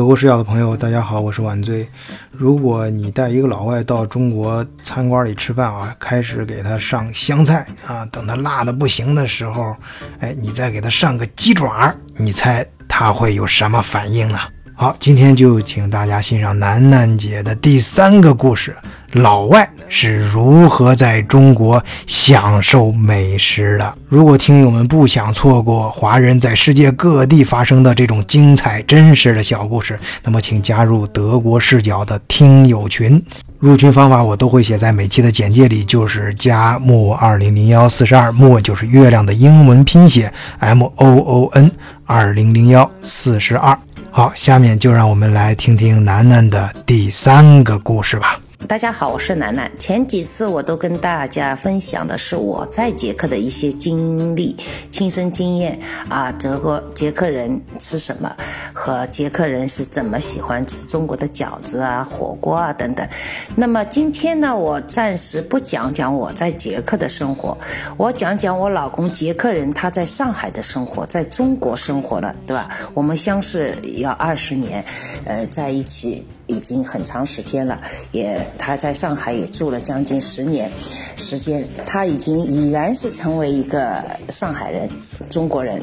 德国视角的朋友，大家好，我是晚醉。如果你带一个老外到中国餐馆里吃饭啊，开始给他上香菜啊，等他辣的不行的时候，哎，你再给他上个鸡爪，你猜他会有什么反应呢？好，今天就请大家欣赏楠楠姐的第三个故事：老外是如何在中国享受美食的。如果听友们不想错过华人在世界各地发生的这种精彩真实的小故事，那么请加入德国视角的听友群。入群方法我都会写在每期的简介里，就是加木二零零幺四十二，木就是月亮的英文拼写 M O O N 二零零幺四十二。好，下面就让我们来听听楠楠的第三个故事吧。大家好，我是楠楠。前几次我都跟大家分享的是我在捷克的一些经历、亲身经验啊，德国捷克人吃什么，和捷克人是怎么喜欢吃中国的饺子啊、火锅啊等等。那么今天呢，我暂时不讲讲我在捷克的生活，我讲讲我老公捷克人他在上海的生活，在中国生活了，对吧？我们相识要二十年，呃，在一起。已经很长时间了，也他在上海也住了将近十年时间，他已经已然是成为一个上海人，中国人。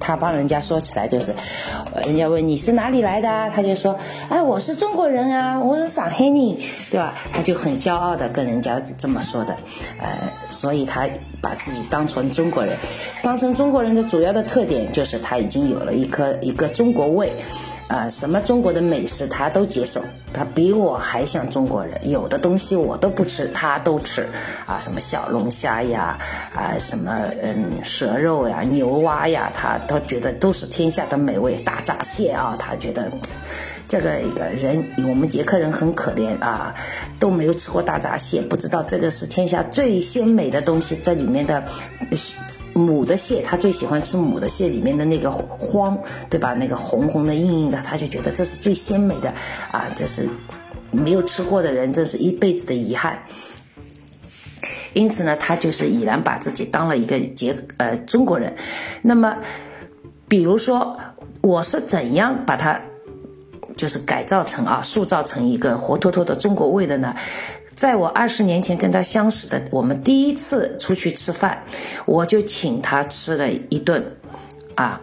他帮人家说起来就是，人家问你是哪里来的，他就说，哎，我是中国人啊，我是上海人，对吧？他就很骄傲的跟人家这么说的，呃，所以他把自己当成中国人，当成中国人的主要的特点就是他已经有了一颗一个中国胃。啊，什么中国的美食他都接受，他比我还像中国人。有的东西我都不吃，他都吃。啊，什么小龙虾呀，啊，什么嗯蛇肉呀、牛蛙呀，他都觉得都是天下的美味。大闸蟹啊，他觉得。这个一个人，我们捷克人很可怜啊，都没有吃过大闸蟹，不知道这个是天下最鲜美的东西。这里面的母的蟹，他最喜欢吃母的蟹里面的那个黄，对吧？那个红红的、硬硬的，他就觉得这是最鲜美的啊！这是没有吃过的人，这是一辈子的遗憾。因此呢，他就是已然把自己当了一个捷呃中国人。那么，比如说我是怎样把他。就是改造成啊，塑造成一个活脱脱的中国味的呢。在我二十年前跟他相识的，我们第一次出去吃饭，我就请他吃了一顿，啊，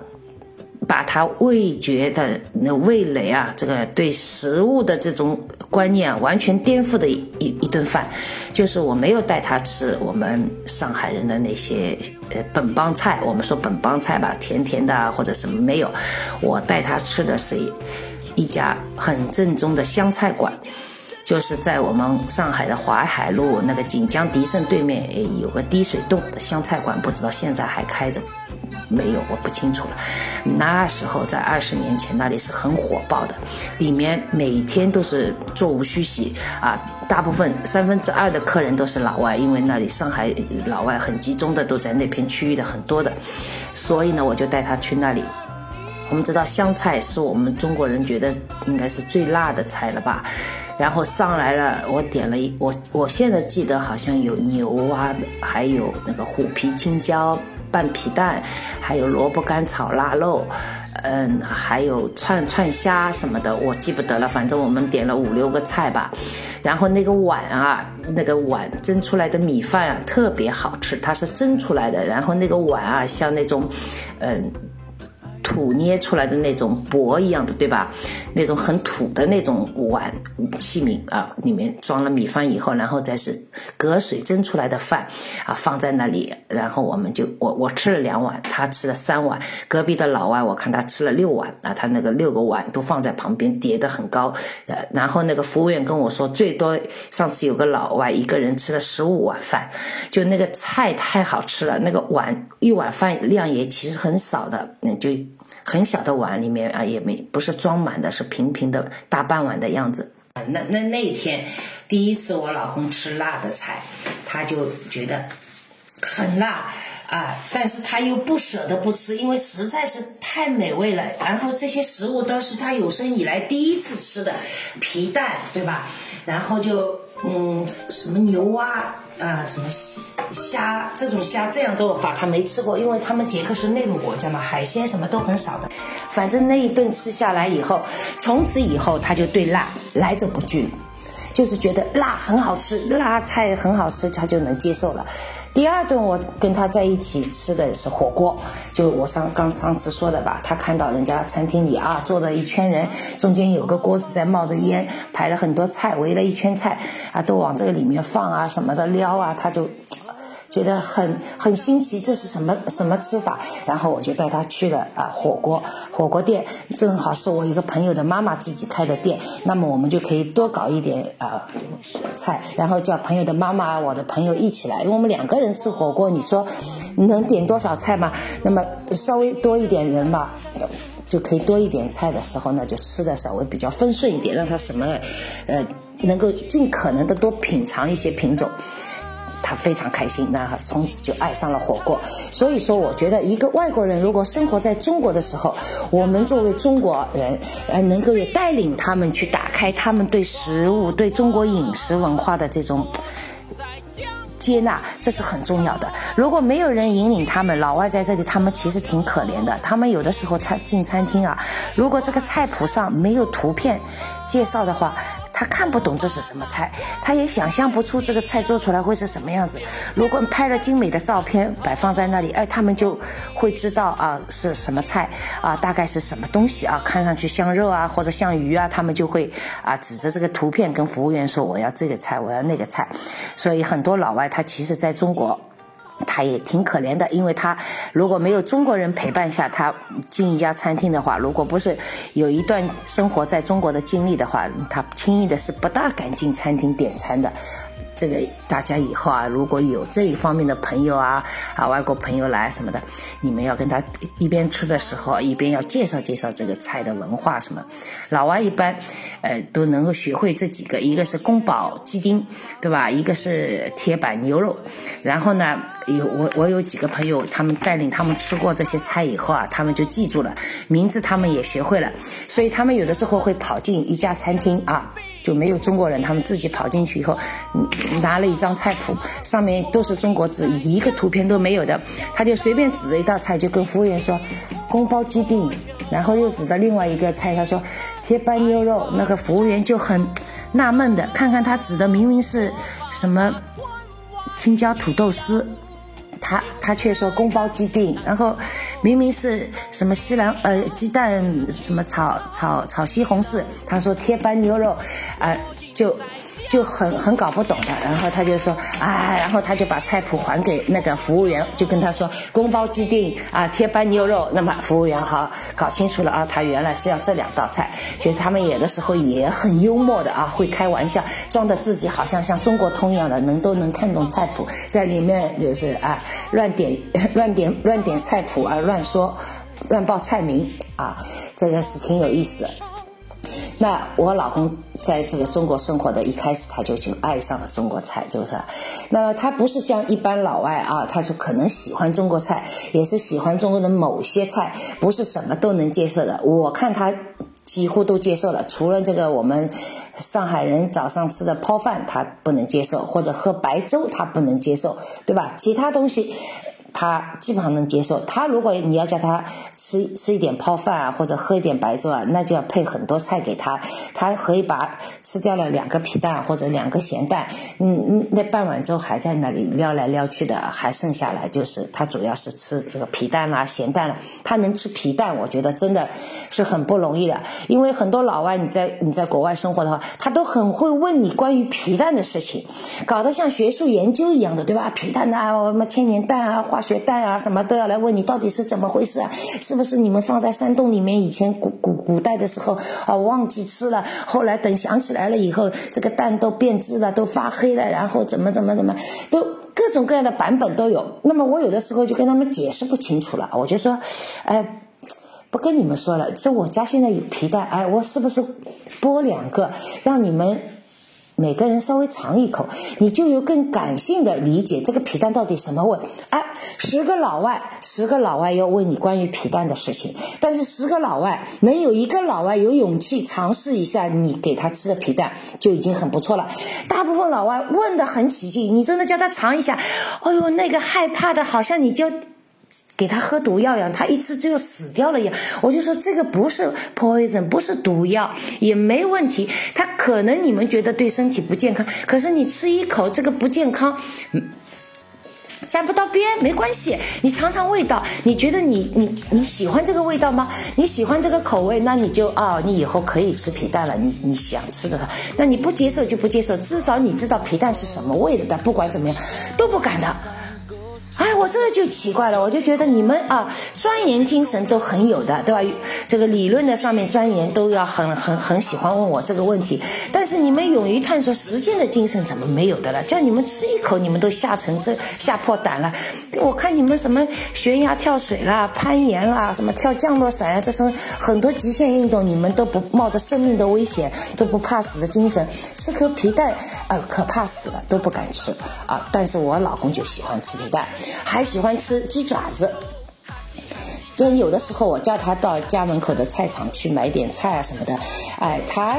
把他味觉的那味蕾啊，这个对食物的这种观念完全颠覆的一一顿饭。就是我没有带他吃我们上海人的那些呃本帮菜，我们说本帮菜吧，甜甜的或者什么没有，我带他吃的是。一家很正宗的湘菜馆，就是在我们上海的淮海路那个锦江迪盛对面，有个滴水洞的湘菜馆，不知道现在还开着没有，我不清楚了。那时候在二十年前，那里是很火爆的，里面每天都是座无虚席啊，大部分三分之二的客人都是老外，因为那里上海老外很集中的都在那片区域的很多的，所以呢，我就带他去那里。我们知道香菜是我们中国人觉得应该是最辣的菜了吧，然后上来了，我点了一我我现在记得好像有牛啊，还有那个虎皮青椒拌皮蛋，还有萝卜干炒腊肉，嗯，还有串串虾什么的，我记不得了，反正我们点了五六个菜吧，然后那个碗啊，那个碗蒸出来的米饭啊特别好吃，它是蒸出来的，然后那个碗啊像那种，嗯。土捏出来的那种薄一样的，对吧？那种很土的那种碗器皿啊，里面装了米饭以后，然后再是隔水蒸出来的饭啊，放在那里，然后我们就我我吃了两碗，他吃了三碗，隔壁的老外我看他吃了六碗啊，他那个六个碗都放在旁边叠得很高，呃，然后那个服务员跟我说，最多上次有个老外一个人吃了十五碗饭，就那个菜太好吃了，那个碗一碗饭量也其实很少的，那就。很小的碗里面啊，也没不是装满的，是平平的大半碗的样子。那那那天，第一次我老公吃辣的菜，他就觉得很辣啊，但是他又不舍得不吃，因为实在是太美味了。然后这些食物都是他有生以来第一次吃的，皮蛋对吧？然后就嗯，什么牛蛙。啊什么虾这种虾这样做法他没吃过，因为他们捷克是内陆国家嘛，海鲜什么都很少的。反正那一顿吃下来以后，从此以后他就对辣来者不拒，就是觉得辣很好吃，辣菜很好吃，他就能接受了。第二顿我跟他在一起吃的是火锅，就我上刚上次说的吧，他看到人家餐厅里啊坐了一圈人，中间有个锅子在冒着烟，排了很多菜，围了一圈菜啊，都往这个里面放啊什么的撩啊，他就。觉得很很新奇，这是什么什么吃法？然后我就带他去了啊火锅火锅店，正好是我一个朋友的妈妈自己开的店，那么我们就可以多搞一点啊菜，然后叫朋友的妈妈、我的朋友一起来，因为我们两个人吃火锅，你说能点多少菜吗？那么稍微多一点人吧，就可以多一点菜的时候呢，就吃的稍微比较丰顺一点，让他什么呃能够尽可能的多品尝一些品种。他非常开心，那从此就爱上了火锅。所以说，我觉得一个外国人如果生活在中国的时候，我们作为中国人，呃，能够也带领他们去打开他们对食物、对中国饮食文化的这种 接纳，这是很重要的。如果没有人引领他们，老外在这里，他们其实挺可怜的。他们有的时候餐进餐厅啊，如果这个菜谱上没有图片介绍的话。他看不懂这是什么菜，他也想象不出这个菜做出来会是什么样子。如果拍了精美的照片摆放在那里，哎，他们就会知道啊是什么菜啊，大概是什么东西啊，看上去像肉啊或者像鱼啊，他们就会啊指着这个图片跟服务员说我要这个菜，我要那个菜。所以很多老外他其实在中国。他也挺可怜的，因为他如果没有中国人陪伴下，他进一家餐厅的话，如果不是有一段生活在中国的经历的话，他轻易的是不大敢进餐厅点餐的。这个大家以后啊，如果有这一方面的朋友啊，啊，外国朋友来什么的，你们要跟他一边吃的时候，一边要介绍介绍这个菜的文化什么。老外一般，呃，都能够学会这几个，一个是宫保鸡丁，对吧？一个是铁板牛肉。然后呢，有我我有几个朋友，他们带领他们吃过这些菜以后啊，他们就记住了名字，他们也学会了，所以他们有的时候会跑进一家餐厅啊。就没有中国人，他们自己跑进去以后，拿了一张菜谱，上面都是中国字，一个图片都没有的，他就随便指着一道菜，就跟服务员说“宫保鸡丁”，然后又指着另外一个菜，他说“铁板牛肉”，那个服务员就很纳闷的，看看他指的明明是什么青椒土豆丝。他他却说宫保鸡丁，然后明明是什么西兰呃鸡蛋什么炒炒炒西红柿，他说铁板牛肉，啊就。就很很搞不懂的，然后他就说啊，然后他就把菜谱还给那个服务员，就跟他说宫保鸡丁啊，铁板牛肉。那么服务员好搞清楚了啊，他原来是要这两道菜。就是他们有的时候也很幽默的啊，会开玩笑，装的自己好像像中国通一样的，能都能看懂菜谱，在里面就是啊乱点 乱点乱点菜谱啊，乱说乱报菜名啊，这个是挺有意思。那我老公在这个中国生活的一开始，他就就爱上了中国菜，就是。那么他不是像一般老外啊，他就可能喜欢中国菜，也是喜欢中国的某些菜，不是什么都能接受的。我看他几乎都接受了，除了这个我们上海人早上吃的泡饭他不能接受，或者喝白粥他不能接受，对吧？其他东西。他基本上能接受。他如果你要叫他吃吃一点泡饭啊，或者喝一点白粥啊，那就要配很多菜给他。他可以把吃掉了两个皮蛋或者两个咸蛋，嗯嗯，那半碗粥还在那里撩来撩去的，还剩下来就是他主要是吃这个皮蛋啦、咸蛋了。他能吃皮蛋，我觉得真的是很不容易的。因为很多老外你在你在国外生活的话，他都很会问你关于皮蛋的事情，搞得像学术研究一样的，对吧？皮蛋啊，什么千年蛋啊，化学蛋啊，什么都要来问你到底是怎么回事啊？是不是你们放在山洞里面？以前古古古代的时候啊，忘记吃了，后来等想起来了以后，这个蛋都变质了，都发黑了，然后怎么怎么怎么，都各种各样的版本都有。那么我有的时候就跟他们解释不清楚了，我就说，哎，不跟你们说了，这我家现在有皮蛋，哎，我是不是剥两个，让你们？每个人稍微尝一口，你就有更感性的理解这个皮蛋到底什么味。哎，十个老外，十个老外要问你关于皮蛋的事情，但是十个老外能有一个老外有勇气尝试一下你给他吃的皮蛋，就已经很不错了。大部分老外问的很起劲，你真的叫他尝一下，哎呦，那个害怕的，好像你就。给他喝毒药一样，他一吃就死掉了一样。我就说这个不是 poison，不是毒药，也没问题。他可能你们觉得对身体不健康，可是你吃一口这个不健康，沾不到边没关系。你尝尝味道，你觉得你你你喜欢这个味道吗？你喜欢这个口味，那你就啊，你以后可以吃皮蛋了。你你想吃的它，那你不接受就不接受，至少你知道皮蛋是什么味的。但不管怎么样，都不敢的。哎，我这就奇怪了，我就觉得你们啊，钻研精神都很有的，对吧？这个理论的上面钻研都要很很很喜欢问我这个问题，但是你们勇于探索实践的精神怎么没有的了？叫你们吃一口，你们都吓成这吓破胆了。我看你们什么悬崖跳水啦、攀岩啦、什么跳降落伞啊，这种很多极限运动，你们都不冒着生命的危险都不怕死的精神，吃颗皮蛋啊，可怕死了都不敢吃啊。但是我老公就喜欢吃皮蛋。还喜欢吃鸡爪子。就有的时候我叫他到家门口的菜场去买点菜啊什么的，哎，他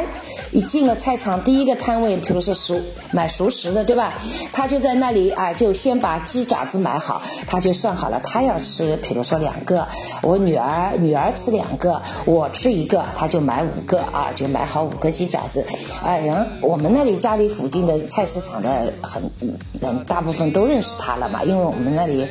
一进了菜场，第一个摊位，比如是熟买熟食的，对吧？他就在那里啊，就先把鸡爪子买好，他就算好了，他要吃，比如说两个，我女儿女儿吃两个，我吃一个，他就买五个啊，就买好五个鸡爪子，哎，然后我们那里家里附近的菜市场的很人大部分都认识他了嘛，因为我们那里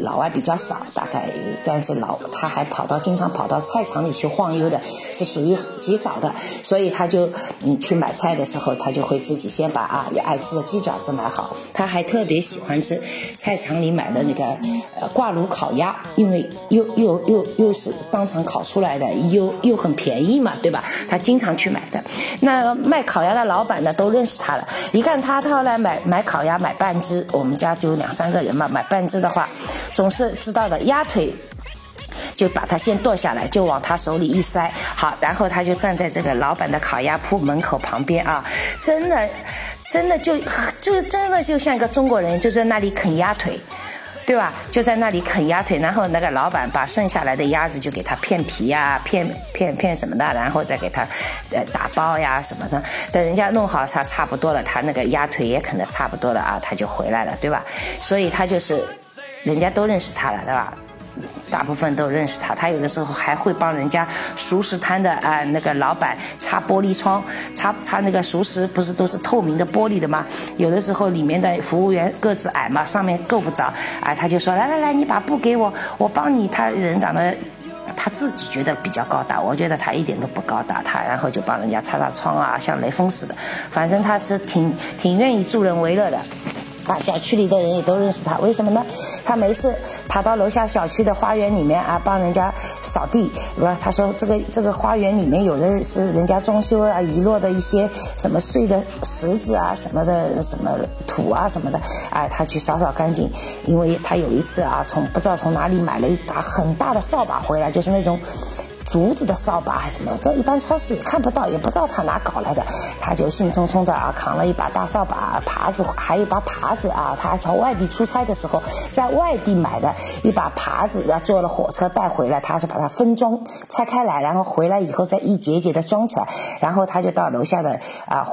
老外比较少，大概但是老。他还跑到经常跑到菜场里去晃悠的，是属于极少的，所以他就嗯去买菜的时候，他就会自己先把啊爱吃的鸡爪子买好。他还特别喜欢吃菜场里买的那个呃挂炉烤鸭，因为又又又又是当场烤出来的，又又很便宜嘛，对吧？他经常去买的。那卖烤鸭的老板呢都认识他了，一看他他来买买烤鸭买半只，我们家就两三个人嘛，买半只的话，总是知道的鸭腿。就把它先剁下来，就往他手里一塞，好，然后他就站在这个老板的烤鸭铺门口旁边啊，真的，真的就就真的就像一个中国人，就在那里啃鸭腿，对吧？就在那里啃鸭腿，然后那个老板把剩下来的鸭子就给他片皮呀、片片片什么的，然后再给他呃打包呀什么的。等人家弄好他差不多了，他那个鸭腿也啃得差不多了啊，他就回来了，对吧？所以他就是，人家都认识他了，对吧？大部分都认识他，他有的时候还会帮人家熟食摊的啊那个老板擦玻璃窗，擦擦那个熟食，不是都是透明的玻璃的吗？有的时候里面的服务员个子矮嘛，上面够不着，啊，他就说来来来，你把布给我，我帮你。他人长得他自己觉得比较高大，我觉得他一点都不高大，他然后就帮人家擦擦窗啊，像雷锋似的，反正他是挺挺愿意助人为乐的。啊，小区里的人也都认识他，为什么呢？他没事爬到楼下小区的花园里面啊，帮人家扫地，是吧？他说这个这个花园里面有的是人家装修啊遗落的一些什么碎的石子啊什么的什么土啊什么的，哎，他去扫扫干净。因为他有一次啊，从不知道从哪里买了一把很大的扫把回来，就是那种。竹子的扫把还是什么？这一般超市也看不到，也不知道他哪搞来的。他就兴冲冲的啊，扛了一把大扫把、耙子，还有一把耙子啊。他还从外地出差的时候，在外地买的一把耙子，然后坐了火车带回来。他是把它分装拆开来，然后回来以后再一节节的装起来。然后他就到楼下的啊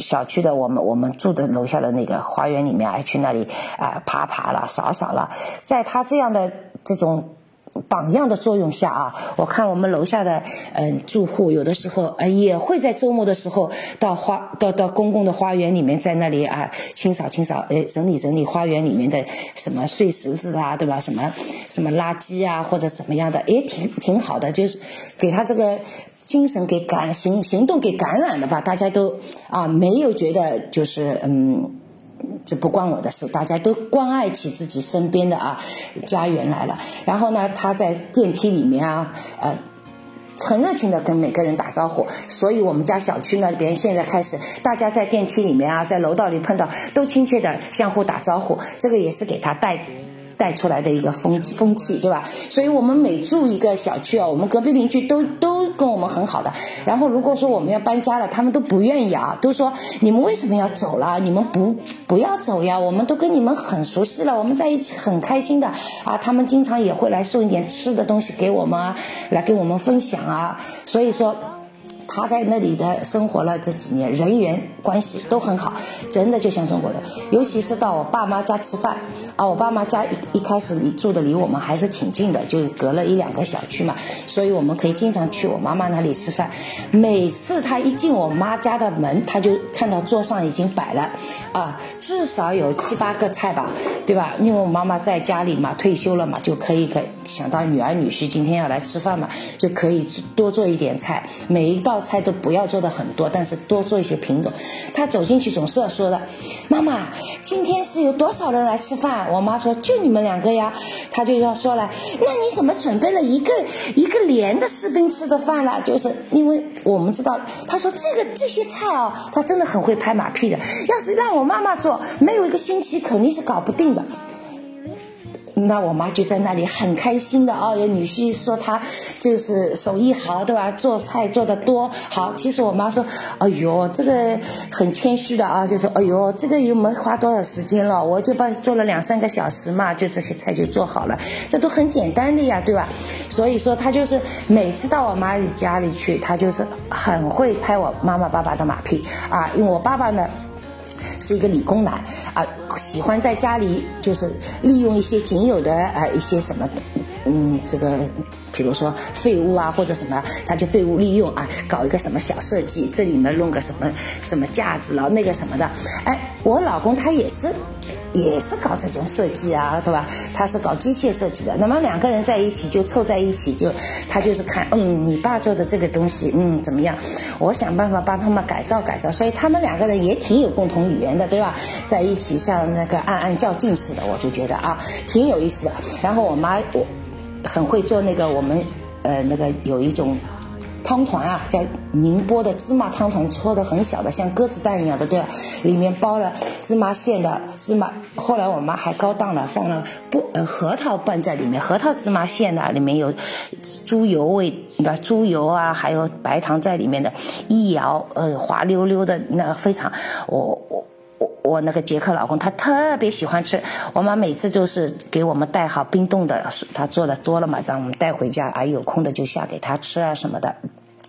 小区的我们我们住的楼下的那个花园里面，去那里啊爬爬了、扫扫了。在他这样的这种。榜样的作用下啊，我看我们楼下的嗯住户有的时候呃也会在周末的时候到花到到公共的花园里面，在那里啊清扫清扫，哎整理整理花园里面的什么碎石子啊，对吧？什么什么垃圾啊或者怎么样的，也挺挺好的，就是给他这个精神给感行行动给感染了吧？大家都啊没有觉得就是嗯。这不关我的事，大家都关爱起自己身边的啊家园来了。然后呢，他在电梯里面啊，呃，很热情的跟每个人打招呼。所以我们家小区那边现在开始，大家在电梯里面啊，在楼道里碰到，都亲切的相互打招呼。这个也是给他带。带出来的一个风风气，对吧？所以我们每住一个小区啊，我们隔壁邻居都都跟我们很好的。然后如果说我们要搬家了，他们都不愿意啊，都说你们为什么要走了？你们不不要走呀，我们都跟你们很熟悉了，我们在一起很开心的啊。他们经常也会来送一点吃的东西给我们，来跟我们分享啊。所以说。他在那里的生活了这几年，人缘关系都很好，真的就像中国人。尤其是到我爸妈家吃饭啊，我爸妈家一一开始离住的离我们还是挺近的，就隔了一两个小区嘛，所以我们可以经常去我妈妈那里吃饭。每次他一进我妈家的门，他就看到桌上已经摆了啊，至少有七八个菜吧，对吧？因为我妈妈在家里嘛，退休了嘛，就可以可想到女儿女婿今天要来吃饭嘛，就可以多做一点菜，每一道。菜都不要做的很多，但是多做一些品种。他走进去总是要说的：“妈妈，今天是有多少人来吃饭？”我妈说：“就你们两个呀。”他就要说了：“那你怎么准备了一个 一个连的士兵吃的饭了？”就是因为我们知道，他说这个这些菜哦，他真的很会拍马屁的。要是让我妈妈做，没有一个星期肯定是搞不定的。那我妈就在那里很开心的哦，有女婿说她就是手艺好，对吧？做菜做的多好。其实我妈说，哎呦，这个很谦虚的啊，就说，哎呦，这个又没花多少时间了，我就把做了两三个小时嘛，就这些菜就做好了，这都很简单的呀，对吧？所以说她就是每次到我妈家里去，她就是很会拍我妈妈爸爸的马屁啊，因为我爸爸呢。是一个理工男啊，喜欢在家里就是利用一些仅有的啊一些什么，嗯，这个比如说废物啊或者什么，他就废物利用啊，搞一个什么小设计，这里面弄个什么什么架子了那个什么的，哎，我老公他也是。也是搞这种设计啊，对吧？他是搞机械设计的。那么两个人在一起就凑在一起，就他就是看，嗯，你爸做的这个东西，嗯，怎么样？我想办法帮他们改造改造。所以他们两个人也挺有共同语言的，对吧？在一起像那个暗暗较劲似的，我就觉得啊，挺有意思的。然后我妈我很会做那个，我们呃那个有一种。汤团啊，叫宁波的芝麻汤团，搓的很小的，像鸽子蛋一样的，对吧？里面包了芝麻馅的芝麻。后来我妈还高档了，放了不呃核桃拌在里面，核桃芝麻馅的，里面有猪油味，猪油啊，还有白糖在里面的，一摇呃滑溜溜的，那非常我我我我那个杰克老公他特别喜欢吃，我妈每次就是给我们带好冰冻的，他做的多了嘛，让我们带回家，啊有空的就下给他吃啊什么的。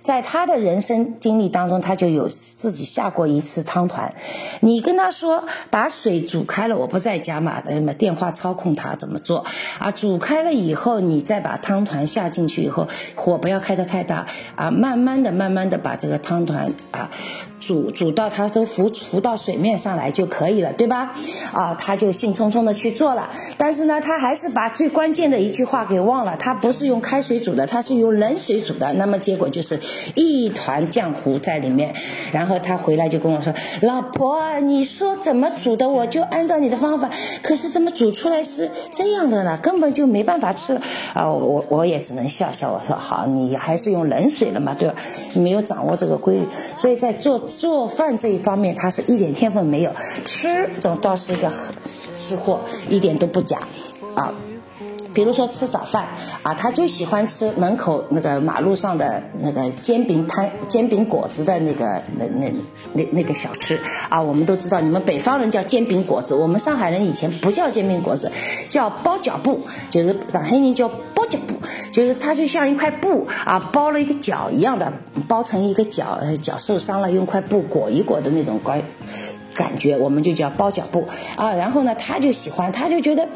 在他的人生经历当中，他就有自己下过一次汤团。你跟他说把水煮开了，我不在家嘛，那么电话操控他怎么做啊？煮开了以后，你再把汤团下进去以后，火不要开得太大啊，慢慢的、慢慢的把这个汤团啊煮煮到它都浮浮到水面上来就可以了，对吧？啊，他就兴冲冲的去做了。但是呢，他还是把最关键的一句话给忘了，他不是用开水煮的，他是用冷水煮的。那么结果就是。一团浆糊在里面，然后他回来就跟我说：“老婆，你说怎么煮的，我就按照你的方法，可是怎么煮出来是这样的呢？根本就没办法吃啊！”我我也只能笑笑，我说：“好，你还是用冷水了嘛，对吧？你没有掌握这个规律，所以在做做饭这一方面，他是一点天分没有。吃这倒是一个 吃货，一点都不假啊。”比如说吃早饭啊，他就喜欢吃门口那个马路上的那个煎饼摊、煎饼果子的那个那那那那个小吃啊。我们都知道，你们北方人叫煎饼果子，我们上海人以前不叫煎饼果子，叫包脚布，就是上海人叫包脚布，就是它就像一块布啊，包了一个脚一样的，包成一个脚，脚受伤了用块布裹一裹的那种感感觉，我们就叫包脚布啊。然后呢，他就喜欢，他就觉得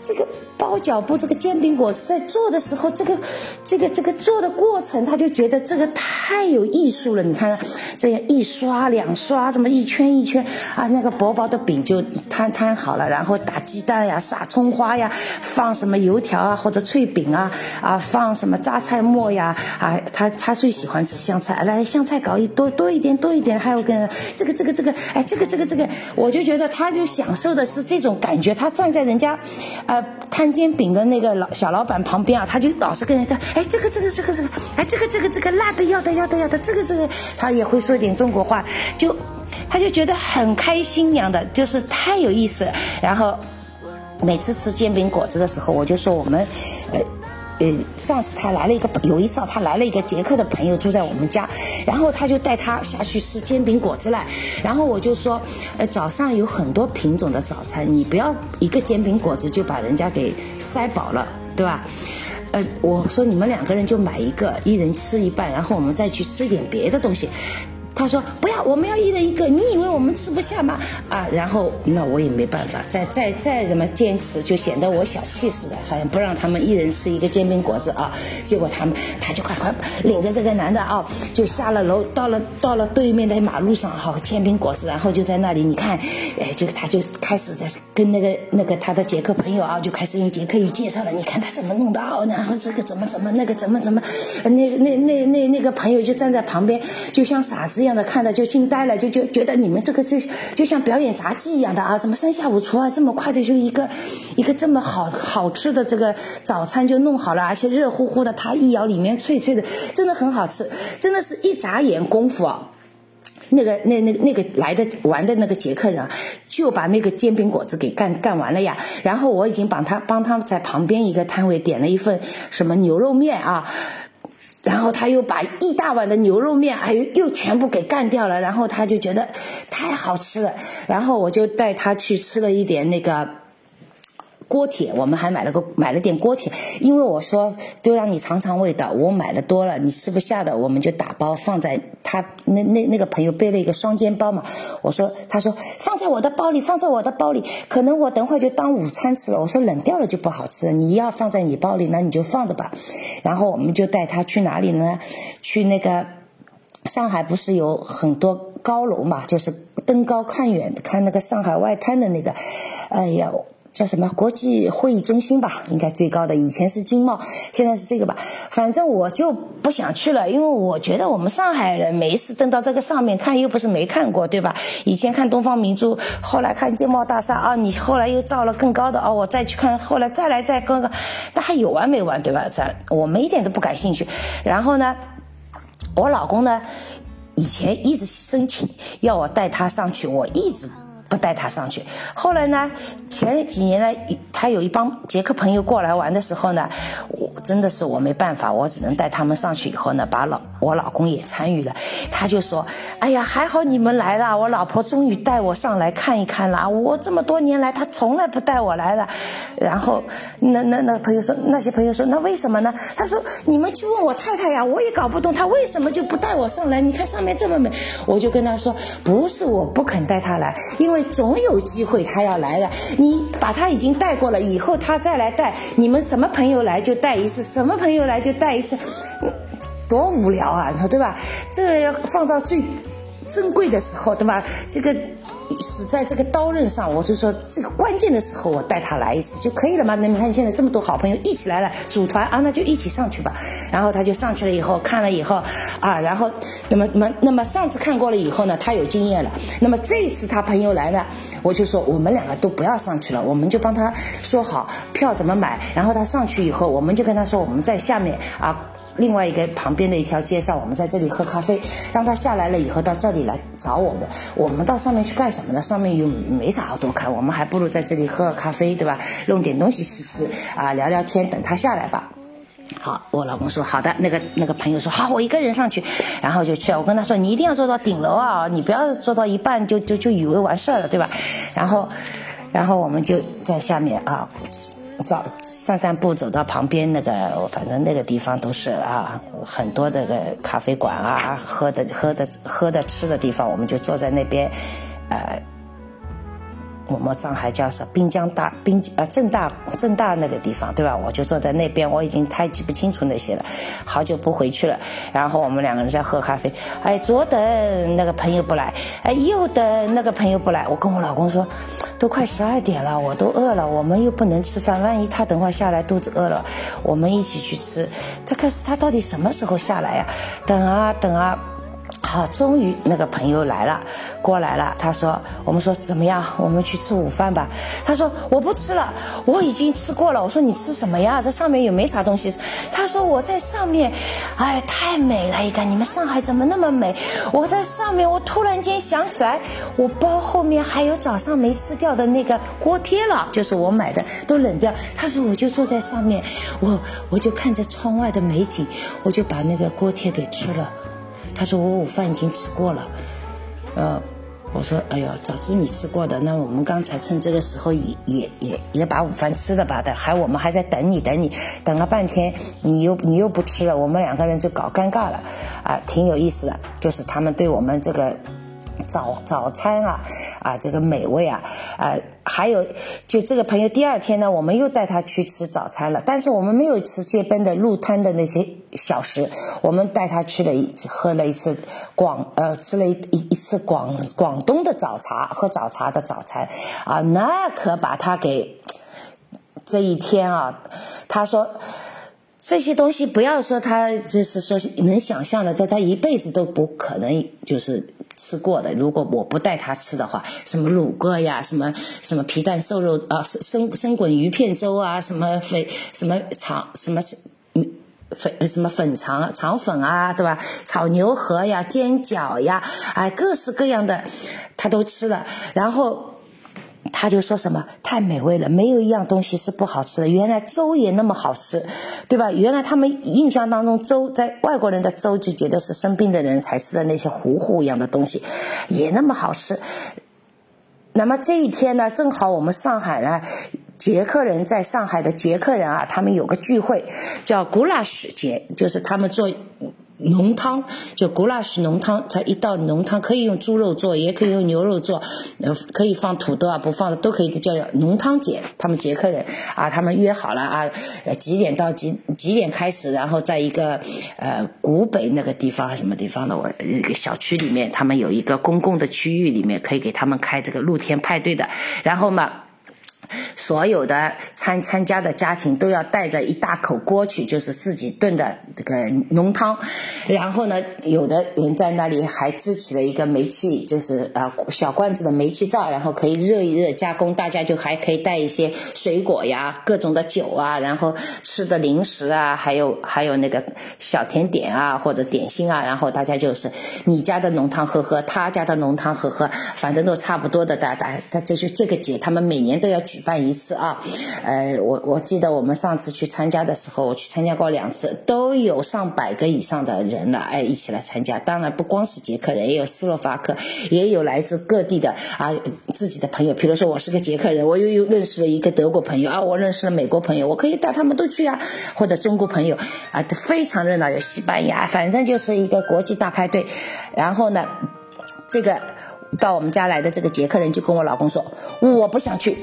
这个。包饺布这个煎饼果子在做的时候，这个这个这个做的过程，他就觉得这个太有艺术了。你看，这样一刷两刷，这么一圈一圈啊，那个薄薄的饼就摊摊好了，然后打鸡蛋呀，撒葱花呀，放什么油条啊或者脆饼啊啊，放什么榨菜末呀啊，他他最喜欢吃香菜，来香菜搞一多多一点多一点，还有跟这个这个这个，哎，这个这个这个，我就觉得他就享受的是这种感觉，他站在人家，呃，摊。煎饼的那个老小老板旁边啊，他就老是跟人家，哎，这个这个这个这个，哎，这个这个这个辣的要的要的要的，这个这个，他也会说点中国话，就他就觉得很开心一样的，就是太有意思。然后每次吃煎饼果子的时候，我就说我们，呃。呃，上次他来了一个，有一次他来了一个捷克的朋友住在我们家，然后他就带他下去吃煎饼果子来，然后我就说，呃，早上有很多品种的早餐，你不要一个煎饼果子就把人家给塞饱了，对吧？呃，我说你们两个人就买一个，一人吃一半，然后我们再去吃点别的东西。他说不要，我们要一人一个。你以为我们吃不下吗？啊，然后那我也没办法，再再再怎么坚持，就显得我小气似的，好像不让他们一人吃一个煎饼果子啊。结果他们他就快快领着这个男的啊，就下了楼，到了到了对面的马路上，好煎饼果子，然后就在那里，你看，哎，就他就开始在跟那个那个他的捷克朋友啊，就开始用捷克语介绍了。你看他怎么弄的啊？然后这个怎么怎么那个怎么怎么，那那那那那个朋友就站在旁边，就像傻子。这样的看的就惊呆了，就就觉得你们这个就就像表演杂技一样的啊！怎么三下五除二这么快的就一个一个这么好好吃的这个早餐就弄好了，而且热乎乎的，它一咬里面脆脆的，真的很好吃，真的是一眨眼功夫啊！那个那那那个来的玩的那个捷克人就把那个煎饼果子给干干完了呀，然后我已经帮他帮他在旁边一个摊位点了一份什么牛肉面啊。然后他又把一大碗的牛肉面，还有又全部给干掉了。然后他就觉得太好吃了。然后我就带他去吃了一点那个。锅贴，我们还买了个买了点锅贴，因为我说都让你尝尝味道，我买的多了，你吃不下的，我们就打包放在他那那那个朋友背了一个双肩包嘛，我说他说放在我的包里，放在我的包里，可能我等会就当午餐吃了，我说冷掉了就不好吃了，你要放在你包里，那你就放着吧。然后我们就带他去哪里呢？去那个上海不是有很多高楼嘛，就是登高看远看那个上海外滩的那个，哎呀。叫什么国际会议中心吧，应该最高的。以前是经贸，现在是这个吧。反正我就不想去了，因为我觉得我们上海人没事登到这个上面看，又不是没看过，对吧？以前看东方明珠，后来看经贸大厦啊，你后来又造了更高的哦，我再去看，后来再来再更个，那还有完没完，对吧？咱我们一点都不感兴趣。然后呢，我老公呢，以前一直申请要我带他上去，我一直。带他上去。后来呢？前几年呢，他有一帮捷克朋友过来玩的时候呢，我真的是我没办法，我只能带他们上去。以后呢，把老我老公也参与了。他就说：“哎呀，还好你们来了，我老婆终于带我上来看一看了。我这么多年来，他从来不带我来的。”然后那那那朋友说，那些朋友说：“那为什么呢？”他说：“你们去问我太太呀，我也搞不懂他为什么就不带我上来。你看上面这么美。”我就跟他说：“不是我不肯带他来，因为。”总有机会他要来的，你把他已经带过了，以后他再来带，你们什么朋友来就带一次，什么朋友来就带一次，多无聊啊，你说对吧？这个要放到最珍贵的时候，对吧？这个。死在这个刀刃上，我就说这个关键的时候，我带他来一次就可以了嘛。那你看现在这么多好朋友一起来了，组团啊，那就一起上去吧。然后他就上去了以后看了以后啊，然后那么那么那么上次看过了以后呢，他有经验了。那么这一次他朋友来呢，我就说我们两个都不要上去了，我们就帮他说好票怎么买。然后他上去以后，我们就跟他说我们在下面啊。另外一个旁边的一条街上，我们在这里喝咖啡，让他下来了以后到这里来找我们。我们到上面去干什么呢？上面又没啥好多看，我们还不如在这里喝个咖啡，对吧？弄点东西吃吃啊，聊聊天，等他下来吧。好，我老公说好的。那个那个朋友说好，我一个人上去，然后就去了。我跟他说，你一定要坐到顶楼啊，你不要坐到一半就就就以为完事儿了，对吧？然后，然后我们就在下面啊。走散散步，走到旁边那个，反正那个地方都是啊，很多那个咖啡馆啊，喝的喝的喝的吃的地方，我们就坐在那边，呃。我们上海叫什滨江大滨呃正大正大那个地方对吧？我就坐在那边，我已经太记不清楚那些了，好久不回去了。然后我们两个人在喝咖啡，哎，左等那个朋友不来，哎，右等那个朋友不来。我跟我老公说，都快十二点了，我都饿了，我们又不能吃饭，万一他等会下来肚子饿了，我们一起去吃。他可是他到底什么时候下来呀？等啊等啊。好，终于那个朋友来了，过来了。他说：“我们说怎么样？我们去吃午饭吧。”他说：“我不吃了，我已经吃过了。”我说：“你吃什么呀？这上面也没啥东西。”他说：“我在上面，哎，太美了！一个你们上海怎么那么美？我在上面，我突然间想起来，我包后面还有早上没吃掉的那个锅贴了，就是我买的，都冷掉。”他说：“我就坐在上面，我我就看着窗外的美景，我就把那个锅贴给吃了。”他说：“我午饭已经吃过了。”呃，我说：“哎呦，早知你吃过的，那我们刚才趁这个时候也也也也把午饭吃了吧的，还我们还在等你等你，等了半天，你又你又不吃了，我们两个人就搞尴尬了，啊，挺有意思的，就是他们对我们这个。”早早餐啊，啊，这个美味啊，啊，还有就这个朋友，第二天呢，我们又带他去吃早餐了，但是我们没有吃街边的路摊的那些小食，我们带他去了一喝了一次广呃吃了一一一次广广东的早茶，喝早茶的早餐啊，那可把他给这一天啊，他说。这些东西不要说他就是说能想象的，在他一辈子都不可能就是吃过的。如果我不带他吃的话，什么卤鸽呀，什么什么皮蛋瘦肉啊，生生滚鱼片粥啊，什么肥什么肠什么粉什么粉肠肠粉啊，对吧？炒牛河呀，煎饺呀，哎，各式各样的他都吃了，然后。他就说什么太美味了，没有一样东西是不好吃的。原来粥也那么好吃，对吧？原来他们印象当中粥，在外国人的粥就觉得是生病的人才吃的那些糊糊一样的东西，也那么好吃。那么这一天呢，正好我们上海呢，捷克人在上海的捷克人啊，他们有个聚会，叫古拉什节，就是他们做。浓汤就古拉什浓汤，它一道浓汤可以用猪肉做，也可以用牛肉做，呃，可以放土豆啊，不放的都可以，叫浓汤节。他们捷克人啊，他们约好了啊，几点到几几点开始，然后在一个呃古北那个地方什么地方的我一个小区里面，他们有一个公共的区域里面可以给他们开这个露天派对的，然后嘛。所有的参参加的家庭都要带着一大口锅去，就是自己炖的这个浓汤。然后呢，有的人在那里还支起了一个煤气，就是啊小罐子的煤气灶，然后可以热一热加工。大家就还可以带一些水果呀、各种的酒啊，然后吃的零食啊，还有还有那个小甜点啊或者点心啊。然后大家就是你家的浓汤喝喝，他家的浓汤喝喝，反正都差不多的。大大他这就这个节，他们每年都要举办一。次啊，呃，我我记得我们上次去参加的时候，我去参加过两次，都有上百个以上的人了，哎，一起来参加。当然不光是捷克人，也有斯洛伐克，也有来自各地的啊自己的朋友。比如说我是个捷克人，我又又认识了一个德国朋友啊，我认识了美国朋友，我可以带他们都去啊，或者中国朋友啊，非常热闹。有西班牙，反正就是一个国际大派对。然后呢，这个到我们家来的这个捷克人就跟我老公说，我不想去。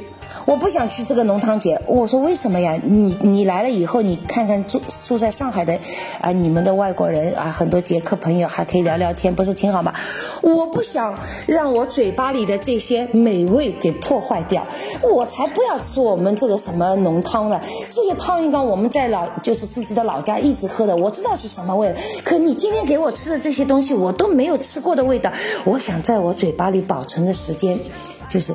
我不想去这个浓汤节，我说为什么呀？你你来了以后，你看看住住在上海的啊，你们的外国人啊，很多捷克朋友还可以聊聊天，不是挺好吗？我不想让我嘴巴里的这些美味给破坏掉，我才不要吃我们这个什么浓汤了。这个汤应该我们在老就是自己的老家一直喝的，我知道是什么味。可你今天给我吃的这些东西，我都没有吃过的味道。我想在我嘴巴巴里保存的时间，就是。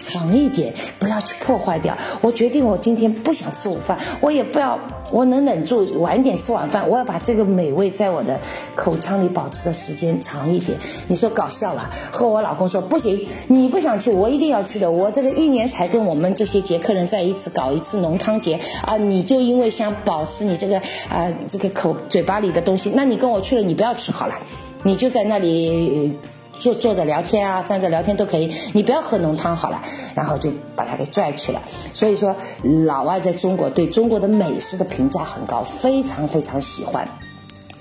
长一点，不要去破坏掉。我决定，我今天不想吃午饭，我也不要，我能忍住晚一点吃晚饭。我要把这个美味在我的口腔里保持的时间长一点。你说搞笑了？和我老公说不行，你不想去，我一定要去的。我这个一年才跟我们这些捷克人在一起搞一次浓汤节啊！你就因为想保持你这个啊这个口嘴巴里的东西，那你跟我去了，你不要吃好了，你就在那里。坐坐着聊天啊，站着聊天都可以，你不要喝浓汤好了，然后就把他给拽去了。所以说，老外在中国对中国的美食的评价很高，非常非常喜欢。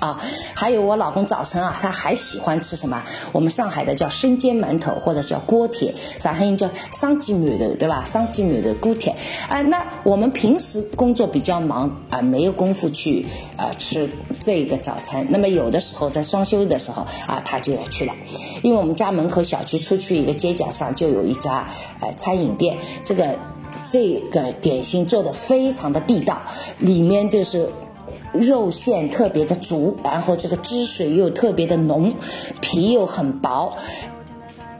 啊，还有我老公早晨啊，他还喜欢吃什么？我们上海的叫生煎馒头，或者叫锅贴，上海人叫生煎馒头，对吧？生煎馒头锅贴。啊，那我们平时工作比较忙啊，没有功夫去啊吃这个早餐。那么有的时候在双休的时候啊，他就要去了，因为我们家门口小区出去一个街角上就有一家呃餐饮店，这个这个点心做的非常的地道，里面就是。肉馅特别的足，然后这个汁水又特别的浓，皮又很薄。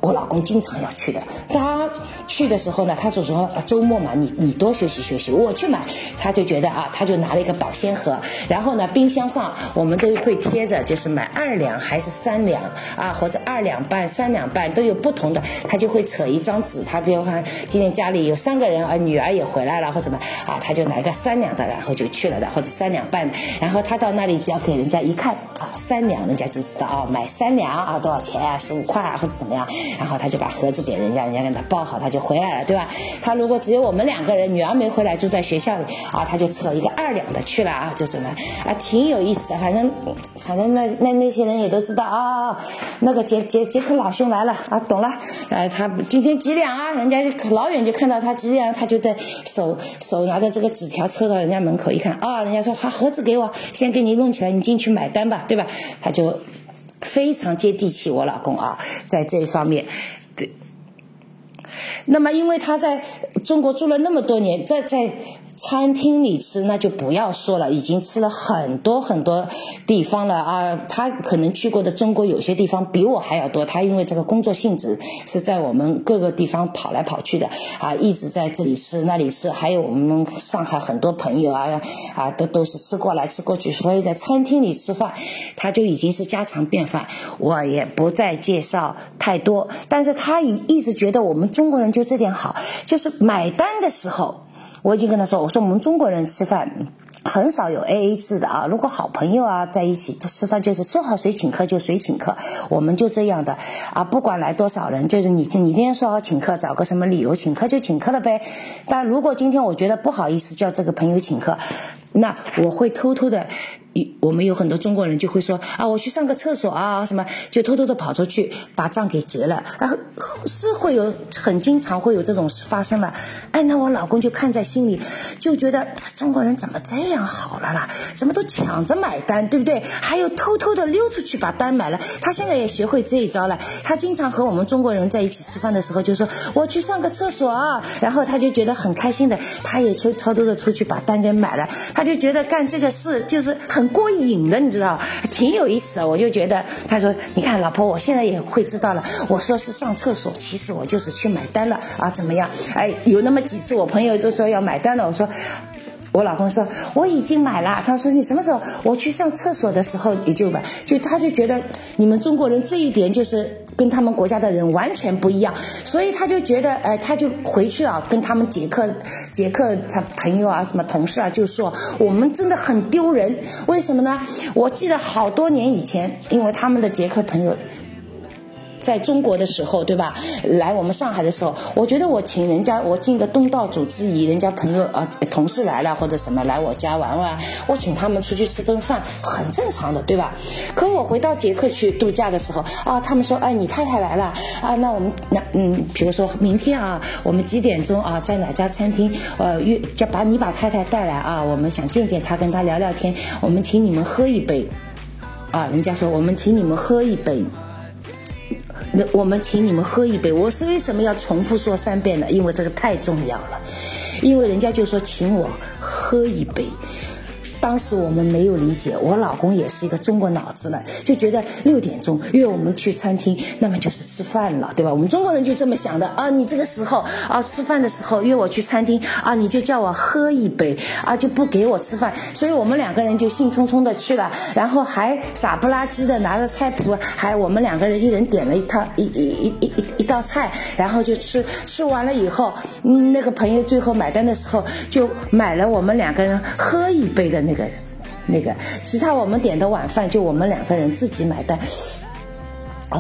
我老公经常要去的，他去的时候呢，他就说周末嘛，你你多休息休息，我去买。他就觉得啊，他就拿了一个保鲜盒，然后呢，冰箱上我们都会贴着，就是买二两还是三两啊，或者二两半、三两半都有不同的。他就会扯一张纸，他比如看今天家里有三个人啊，女儿也回来了或什么啊，他就拿一个三两的，然后就去了的，或者三两半的。然后他到那里只要给人家一看啊，三两，人家就知道啊，买三两啊多少钱啊，十五块啊或者怎么样。然后他就把盒子给人家，人家给他包好，他就回来了，对吧？他如果只有我们两个人，女儿没回来，住在学校里啊，他就扯一个二两的去了啊，就怎么啊，挺有意思的。反正反正那那那些人也都知道啊，那个杰杰杰克老兄来了啊，懂了。呃，他今天几两啊？人家老远就看到他几两，他就在手手拿着这个纸条抽到人家门口一看啊，人家说把盒子给我，先给你弄起来，你进去买单吧，对吧？他就。非常接地气，我老公啊，在这一方面，对。那么，因为他在中国住了那么多年，在在。餐厅里吃那就不要说了，已经吃了很多很多地方了啊！他可能去过的中国有些地方比我还要多。他因为这个工作性质是在我们各个地方跑来跑去的啊，一直在这里吃那里吃。还有我们上海很多朋友啊啊，都都是吃过来吃过去，所以在餐厅里吃饭他就已经是家常便饭。我也不再介绍太多，但是他一一直觉得我们中国人就这点好，就是买单的时候。我已经跟他说，我说我们中国人吃饭很少有 A A 制的啊。如果好朋友啊在一起吃饭，就是说好谁请客就谁请客，我们就这样的啊。不管来多少人，就是你你今天说好请客，找个什么理由请客就请客了呗。但如果今天我觉得不好意思叫这个朋友请客，那我会偷偷的。我们有很多中国人就会说啊，我去上个厕所啊，什么就偷偷的跑出去把账给结了，然后是会有很经常会有这种事发生了。哎，那我老公就看在心里，就觉得中国人怎么这样好了啦？怎么都抢着买单，对不对？还有偷偷的溜出去把单买了。他现在也学会这一招了。他经常和我们中国人在一起吃饭的时候就说我去上个厕所，然后他就觉得很开心的，他也就偷偷的出去把单给买了。他就觉得干这个事就是很。过瘾的，你知道，挺有意思的。我就觉得，他说：“你看，老婆，我现在也会知道了。”我说是上厕所，其实我就是去买单了啊，怎么样？哎，有那么几次，我朋友都说要买单了，我说。我老公说我已经买了。他说你什么时候我去上厕所的时候你就买。就他就觉得你们中国人这一点就是跟他们国家的人完全不一样，所以他就觉得，哎，他就回去啊，跟他们捷克捷克他朋友啊什么同事啊就说我们真的很丢人。为什么呢？我记得好多年以前，因为他们的捷克朋友。在中国的时候，对吧？来我们上海的时候，我觉得我请人家，我尽个东道主之谊，人家朋友啊、同事来了或者什么来我家玩玩，我请他们出去吃顿饭，很正常的，对吧？可我回到捷克去度假的时候啊，他们说，哎，你太太来了啊，那我们那嗯，比如说明天啊，我们几点钟啊，在哪家餐厅？呃，约叫把你把太太带来啊，我们想见见她，跟她聊聊天，我们请你们喝一杯，啊，人家说我们请你们喝一杯。那我们请你们喝一杯，我是为什么要重复说三遍呢？因为这个太重要了，因为人家就说请我喝一杯。当时我们没有理解，我老公也是一个中国脑子了，就觉得六点钟约我们去餐厅，那么就是吃饭了，对吧？我们中国人就这么想的啊，你这个时候啊吃饭的时候约我去餐厅啊，你就叫我喝一杯啊，就不给我吃饭，所以我们两个人就兴冲冲的去了，然后还傻不拉几的拿着菜谱，还我们两个人一人点了一套一一一一一道菜，然后就吃，吃完了以后，嗯那个朋友最后买单的时候就买了我们两个人喝一杯的那。个那个，其他我们点的晚饭就我们两个人自己买单。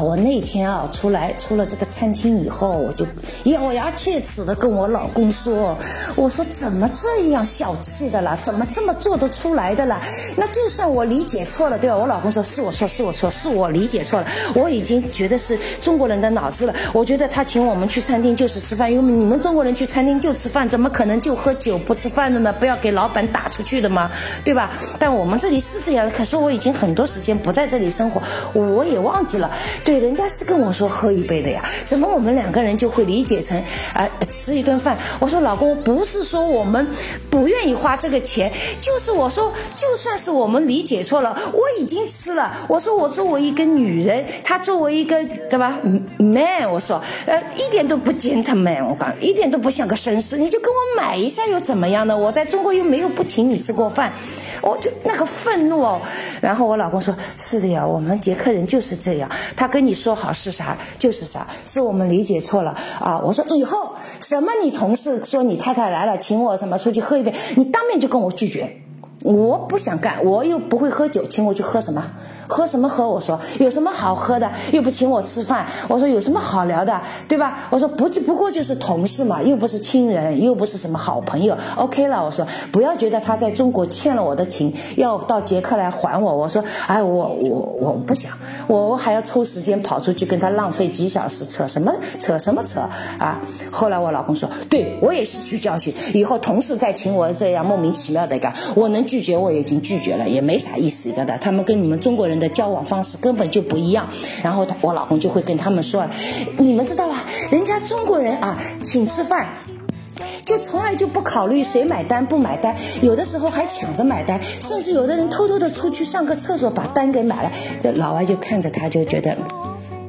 我那天啊，出来出了这个餐厅以后，我就咬牙切齿的跟我老公说：“我说怎么这样小气的啦？怎么这么做得出来的啦？那就算我理解错了，对吧？”我老公说：“是我错，是我错，是我理解错了。我已经觉得是中国人的脑子了。我觉得他请我们去餐厅就是吃饭，因为你们中国人去餐厅就吃饭，怎么可能就喝酒不吃饭的呢？不要给老板打出去的吗？对吧？但我们这里是这样，可是我已经很多时间不在这里生活，我也忘记了。”对，人家是跟我说喝一杯的呀，怎么我们两个人就会理解成啊吃一顿饭？我说老公，不是说我们不愿意花这个钱，就是我说就算是我们理解错了，我已经吃了。我说我作为一个女人，她作为一个对吧，man，我说呃一点都不 gentleman，我讲一点都不像个绅士，你就给我买一下又怎么样呢？我在中国又没有不请你吃过饭，我就那个愤怒哦。然后我老公说：“是的呀，我们捷克人就是这样，他跟你说好是啥就是啥，是我们理解错了啊。”我说：“以后什么你同事说你太太来了，请我什么出去喝一杯，你当面就跟我拒绝，我不想干，我又不会喝酒，请我去喝什么？”喝什么喝？我说有什么好喝的？又不请我吃饭。我说有什么好聊的，对吧？我说不不过就是同事嘛，又不是亲人，又不是什么好朋友。OK 了，我说不要觉得他在中国欠了我的情，要到捷克来还我。我说哎，我我我不想，我我还要抽时间跑出去跟他浪费几小时，扯什么扯什么扯啊！后来我老公说，对我也吸取教训，以后同事再请我这样莫名其妙的干，我能拒绝我已经拒绝了，也没啥意思一个的。他们跟你们中国人。的交往方式根本就不一样，然后我老公就会跟他们说：“你们知道吧？人家中国人啊，请吃饭就从来就不考虑谁买单不买单，有的时候还抢着买单，甚至有的人偷偷的出去上个厕所把单给买了。这老外就看着他就觉得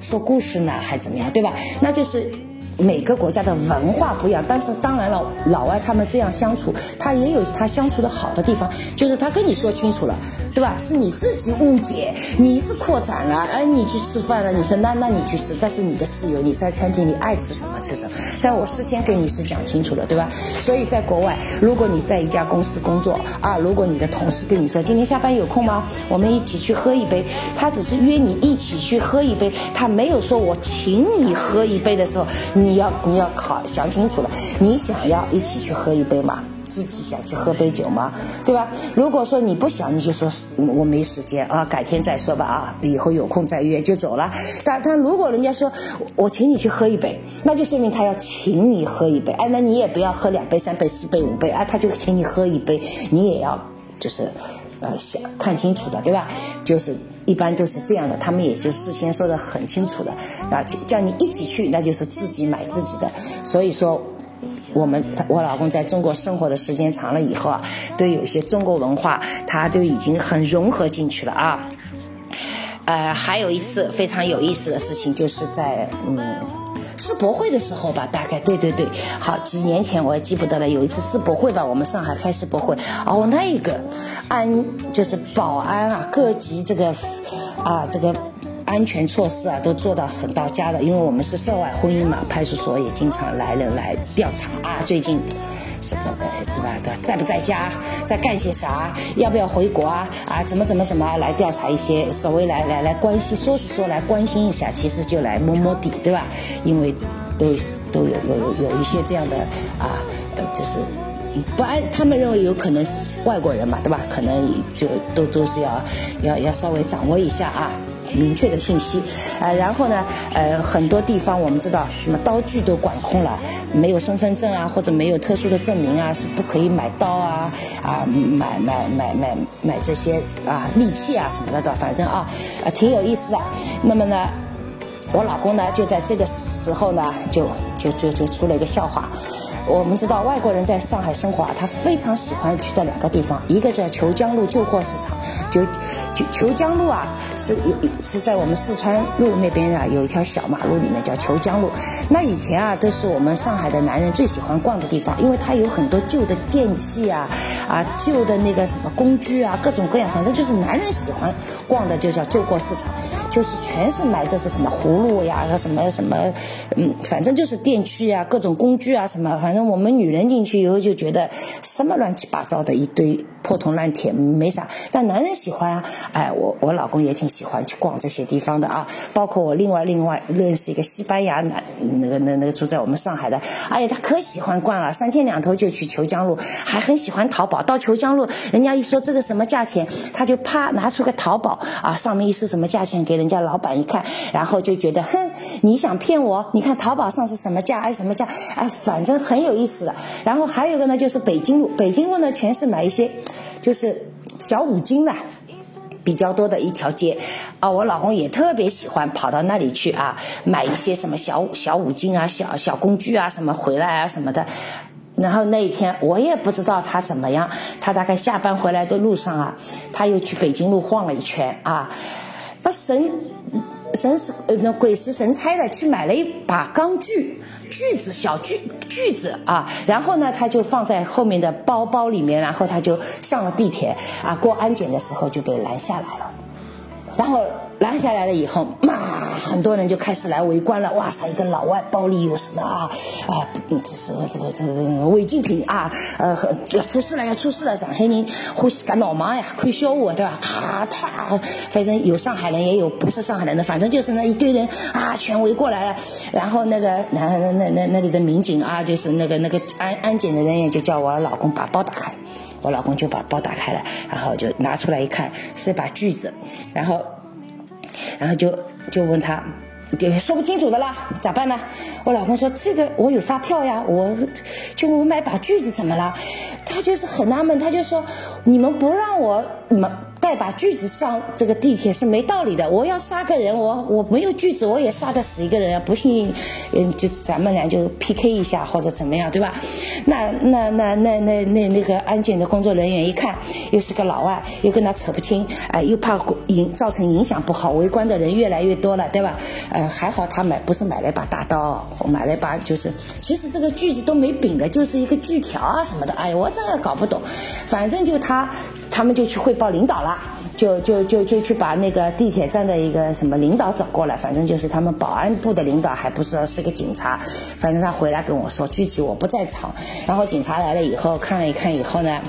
说故事呢，还怎么样，对吧？那就是。”每个国家的文化不一样，但是当然了，老外他们这样相处，他也有他相处的好的地方，就是他跟你说清楚了，对吧？是你自己误解，你是扩展了，哎，你去吃饭了，你说那那你去吃，这是你的自由，你在餐厅你爱吃什么吃什么，但我事先跟你是讲清楚了，对吧？所以在国外，如果你在一家公司工作啊，如果你的同事跟你说今天下班有空吗？我们一起去喝一杯，他只是约你一起去喝一杯，他没有说我请你喝一杯的时候。你你要你要考想清楚了，你想要一起去喝一杯吗？自己想去喝杯酒吗？对吧？如果说你不想，你就说我没时间啊，改天再说吧啊，以后有空再约就走了。但但如果人家说我请你去喝一杯，那就说明他要请你喝一杯。哎，那你也不要喝两杯、三杯、四杯、五杯啊，他就请你喝一杯，你也要就是呃想看清楚的，对吧？就是。一般都是这样的，他们也就事先说的很清楚的，啊，叫你一起去，那就是自己买自己的。所以说，我们我老公在中国生活的时间长了以后啊，对有些中国文化，他都已经很融合进去了啊。呃，还有一次非常有意思的事情，就是在嗯。世博会的时候吧，大概对对对，好几年前我也记不得了。有一次世博会吧，我们上海开世博会，哦，那个安就是保安啊，各级这个啊这个安全措施啊都做到很到家的，因为我们是涉外婚姻嘛，派出所也经常来人来调查啊，最近。这个对吧？在不在家，在干些啥？要不要回国啊？啊，怎么怎么怎么来调查一些所谓来来来关心，说是说来关心一下，其实就来摸摸底，对吧？因为都是都有有有一些这样的啊，呃，就是不安，他们认为有可能是外国人嘛，对吧？可能就都都是要要要稍微掌握一下啊。明确的信息，啊，然后呢，呃，很多地方我们知道，什么刀具都管控了，没有身份证啊，或者没有特殊的证明啊，是不可以买刀啊，啊，买买买买买这些啊利器啊什么的，的，反正啊，啊，挺有意思的。那么呢，我老公呢，就在这个时候呢，就就就就出了一个笑话。我们知道外国人在上海生活啊，他非常喜欢去的两个地方，一个叫虬江路旧货市场，就就虬江路啊，是有是在我们四川路那边啊，有一条小马路里面叫虬江路。那以前啊，都是我们上海的男人最喜欢逛的地方，因为它有很多旧的电器啊，啊旧的那个什么工具啊，各种各样，反正就是男人喜欢逛的，就叫旧货市场，就是全是买这是什么葫芦呀，什么什么，嗯，反正就是电器啊，各种工具啊，什么反正。我们女人进去以后就觉得什么乱七八糟的一堆。破铜烂铁没啥，但男人喜欢啊！哎，我我老公也挺喜欢去逛这些地方的啊。包括我另外另外认识一个西班牙男，那个那那个住在我们上海的，哎呀，他可喜欢逛了，三天两头就去虬江路，还很喜欢淘宝。到虬江路，人家一说这个什么价钱，他就啪拿出个淘宝啊，上面一是什么价钱，给人家老板一看，然后就觉得哼，你想骗我？你看淘宝上是什么价？哎，什么价？哎，反正很有意思的。然后还有一个呢，就是北京路，北京路呢全是买一些。就是小五金的，比较多的一条街，啊，我老公也特别喜欢跑到那里去啊，买一些什么小小五金啊、小小工具啊什么回来啊什么的。然后那一天我也不知道他怎么样，他大概下班回来的路上啊，他又去北京路晃了一圈啊，把神神使鬼使神差的去买了一把钢锯。锯子小锯锯子啊，然后呢，他就放在后面的包包里面，然后他就上了地铁啊，过安检的时候就被拦下来了，然后。拦下来了以后，嘛，很多人就开始来围观了。哇塞，一个老外包里有什么啊？啊，这是这个这个违禁品啊！呃，要出事了，要出事了！上海人欢喜干闹忙呀，看笑话对吧？啊，他反正有上海人，也有不是上海人的，反正就是那一堆人啊，全围过来了。然后那个那那那那那里的民警啊，就是那个那个安安检的人员，就叫我老公把包打开。我老公就把包打开了，然后就拿出来一看，是一把锯子，然后。然后就就问他，就说不清楚的啦，咋办呢？我老公说这个我有发票呀，我就我买把锯子怎么了？他就是很纳闷，他就说你们不让我买。带把锯子上这个地铁是没道理的。我要杀个人，我我没有锯子，我也杀得死一个人啊！不信，嗯，就是咱们俩就 PK 一下或者怎么样，对吧？那那那那那那那个安检的工作人员一看，又是个老外，又跟他扯不清，哎，又怕影造成影响不好，围观的人越来越多了，对吧？呃，还好他买不是买了一把大刀，买了一把就是，其实这个锯子都没柄的，就是一个锯条啊什么的。哎，我这个搞不懂，反正就他。他们就去汇报领导了，就就就就去把那个地铁站的一个什么领导找过来，反正就是他们保安部的领导，还不知道是个警察，反正他回来跟我说，具体我不在场。然后警察来了以后看了一看以后呢。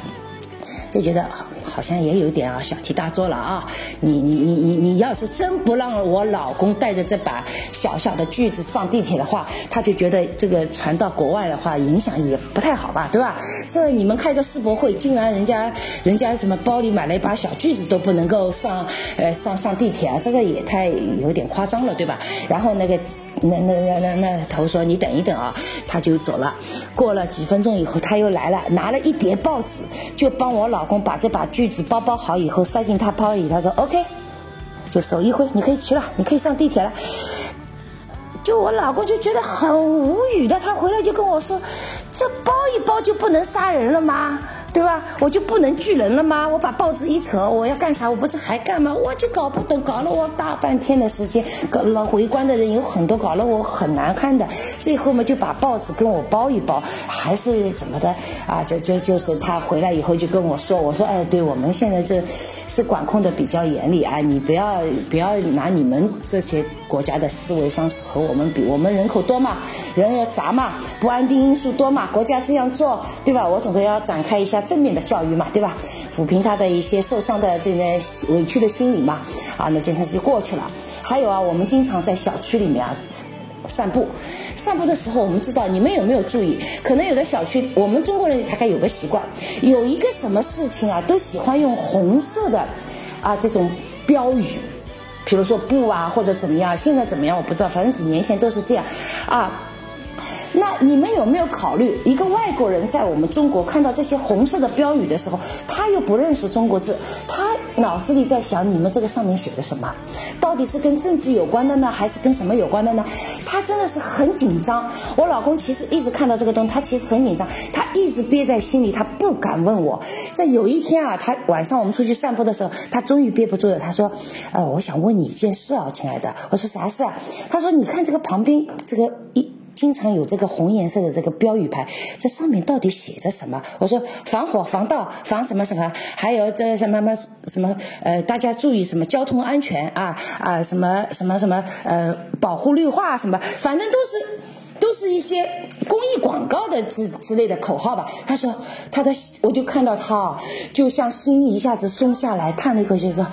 就觉得好像也有点啊小题大做了啊！你你你你你要是真不让我老公带着这把小小的锯子上地铁的话，他就觉得这个传到国外的话影响也不太好吧，对吧？这你们开个世博会，竟然人家人家什么包里买了一把小锯子都不能够上呃上上地铁啊，这个也太有点夸张了，对吧？然后那个。那那那那那头说你等一等啊，他就走了。过了几分钟以后，他又来了，拿了一叠报纸，就帮我老公把这把句子包包好以后塞进他包里。他说 OK，就手一挥，你可以去了，你可以上地铁了。就我老公就觉得很无语的，他回来就跟我说，这包一包就不能杀人了吗？对吧？我就不能拒人了吗？我把报纸一扯，我要干啥？我不是还干吗？我就搞不懂，搞了我大半天的时间，搞了围观的人有很多，搞了我很难看的。最后嘛，就把报纸跟我包一包，还是什么的啊？就就就是他回来以后就跟我说，我说哎，对我们现在这是管控的比较严厉啊，你不要不要拿你们这些国家的思维方式和我们比，我们人口多嘛，人要杂嘛，不安定因素多嘛，国家这样做，对吧？我总归要展开一下。正面的教育嘛，对吧？抚平他的一些受伤的这个委屈的心理嘛，啊，那这件事就过去了。还有啊，我们经常在小区里面啊散步，散步的时候，我们知道你们有没有注意？可能有的小区，我们中国人大概有个习惯，有一个什么事情啊，都喜欢用红色的啊这种标语，比如说不啊或者怎么样。现在怎么样我不知道，反正几年前都是这样啊。那你们有没有考虑，一个外国人在我们中国看到这些红色的标语的时候，他又不认识中国字，他脑子里在想你们这个上面写的什么？到底是跟政治有关的呢，还是跟什么有关的呢？他真的是很紧张。我老公其实一直看到这个东西，他其实很紧张，他一直憋在心里，他不敢问我。在有一天啊，他晚上我们出去散步的时候，他终于憋不住了，他说：“呃，我想问你一件事啊，亲爱的。”我说：“啥事啊？”他说：“你看这个旁边这个一。”经常有这个红颜色的这个标语牌，这上面到底写着什么？我说防火防盗防什么什么，还有这什么什么什么呃，大家注意什么交通安全啊啊什么什么什么呃保护绿化什么，反正都是都是一些公益广告的之之类的口号吧。他说他的我就看到他就像心一下子松下来，叹了一口气说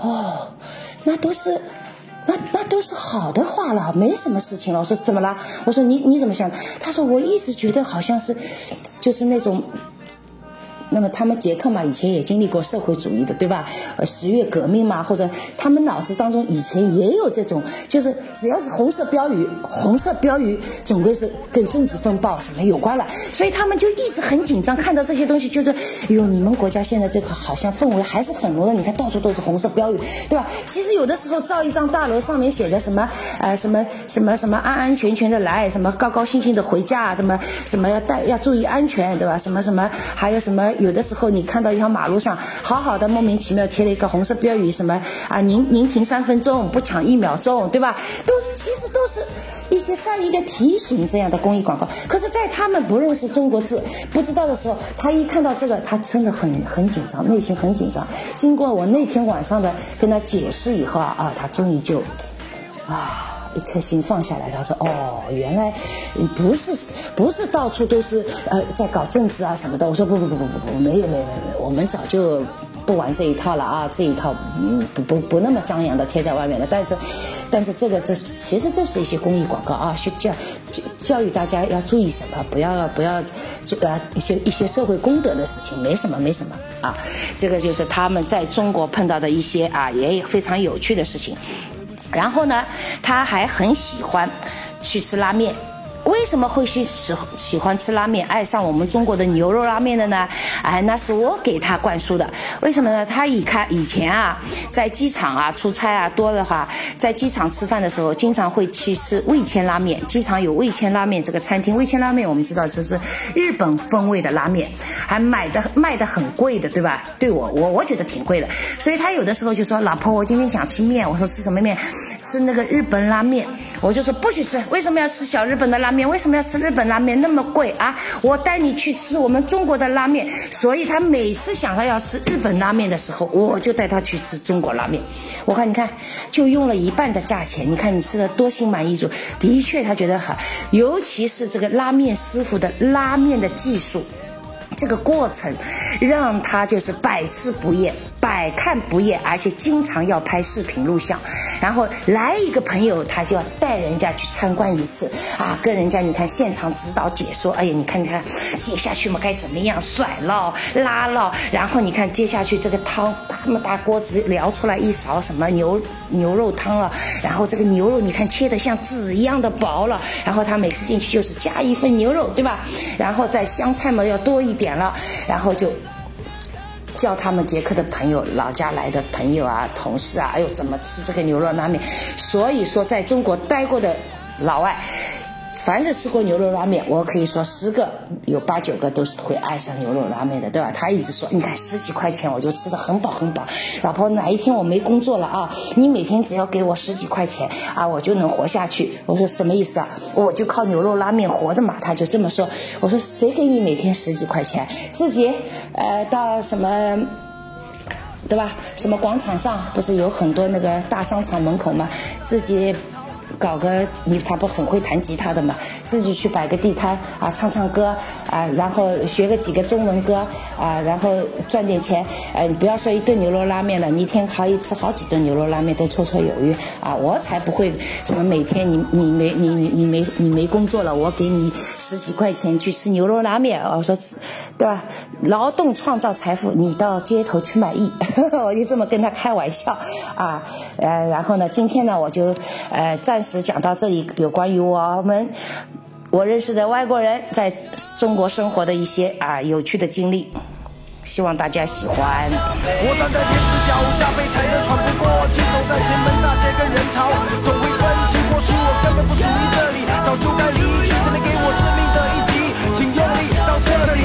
哦，那都是。那那都是好的话了，没什么事情了。我说怎么了？我说你你怎么想？他说我一直觉得好像是，就是那种那么他们捷克嘛，以前也经历过社会主义的，对吧？呃，十月革命嘛，或者他们脑子当中以前也有这种，就是只要是红色标语，红色标语总归是跟政治风暴什么有关了，所以他们就一直很紧张，看到这些东西，觉得，哎呦，你们国家现在这个好像氛围还是很浓的，你看到处都是红色标语，对吧？其实有的时候造一张大楼，上面写的什么，呃，什么什么什么安安全全的来，什么高高兴兴的回家，什么什么要带要注意安全，对吧？什么什么还有什么？有的时候你看到一条马路上好好的莫名其妙贴了一个红色标语，什么啊，您您停三分钟，不抢一秒钟，对吧？都其实都是一些善意的提醒，这样的公益广告。可是，在他们不认识中国字、不知道的时候，他一看到这个，他真的很很紧张，内心很紧张。经过我那天晚上的跟他解释以后啊，啊，他终于就啊。一颗心放下来，他说：“哦，原来不是不是到处都是呃在搞政治啊什么的。”我说：“不不不不不不，没有没有没有，我们早就不玩这一套了啊，这一套嗯不不不那么张扬的贴在外面了。但是但是这个这其实就是一些公益广告啊，去教教育大家要注意什么，不要不要做啊一些一些社会公德的事情，没什么没什么啊。这个就是他们在中国碰到的一些啊也非常有趣的事情。”然后呢，他还很喜欢去吃拉面。为什么会喜喜喜欢吃拉面，爱上我们中国的牛肉拉面的呢？哎，那是我给他灌输的。为什么呢？他以看以前啊，在机场啊出差啊多的话，在机场吃饭的时候，经常会去吃味千拉面。机场有味千拉面这个餐厅，味千拉面我们知道这是日本风味的拉面，还买的卖的很贵的，对吧？对我我我觉得挺贵的。所以他有的时候就说：“老婆，我今天想吃面。”我说：“吃什么面？吃那个日本拉面。”我就说：“不许吃！为什么要吃小日本的拉？”面为什么要吃日本拉面那么贵啊？我带你去吃我们中国的拉面。所以他每次想到要吃日本拉面的时候，我就带他去吃中国拉面。我看你看，就用了一半的价钱，你看你吃的多心满意足。的确，他觉得好，尤其是这个拉面师傅的拉面的技术。这个过程让他就是百吃不厌、百看不厌，而且经常要拍视频录像。然后来一个朋友，他就要带人家去参观一次啊，跟人家你看现场指导解说。哎呀，你看你看接下去嘛该怎么样甩捞拉捞，然后你看接下去这个汤那么大锅子舀出来一勺什么牛牛肉汤了，然后这个牛肉你看切的像纸一样的薄了，然后他每次进去就是加一份牛肉，对吧？然后在香菜嘛要多一点。了，然后就叫他们捷克的朋友、老家来的朋友啊、同事啊，哎呦，怎么吃这个牛肉拉面？所以说，在中国待过的老外。凡是吃过牛肉拉面，我可以说十个有八九个都是会爱上牛肉拉面的，对吧？他一直说，你看十几块钱我就吃的很饱很饱。老婆，哪一天我没工作了啊？你每天只要给我十几块钱啊，我就能活下去。我说什么意思啊？我就靠牛肉拉面活着嘛。他就这么说。我说谁给你每天十几块钱？自己呃到什么，对吧？什么广场上不是有很多那个大商场门口吗？自己。搞个你他不很会弹吉他的嘛，自己去摆个地摊啊，唱唱歌啊，然后学个几个中文歌啊，然后赚点钱。哎，你不要说一顿牛肉拉面了，你一天可以吃好几顿牛肉拉面都绰绰有余啊！我才不会什么每天你你没你你你没你没工作了，我给你十几块钱去吃牛肉拉面。我说，对吧？劳动创造财富，你到街头去卖艺，我就这么跟他开玩笑啊。呃，然后呢，今天呢，我就呃在暂时讲到这里有关于我们我认识的外国人在中国生活的一些啊有趣的经历希望大家喜欢。我站在天下被踩喘不过气走在前门大街跟人潮总会分或许我根本不属于这里。早就该离去谁能给我致命的一击请用力到这里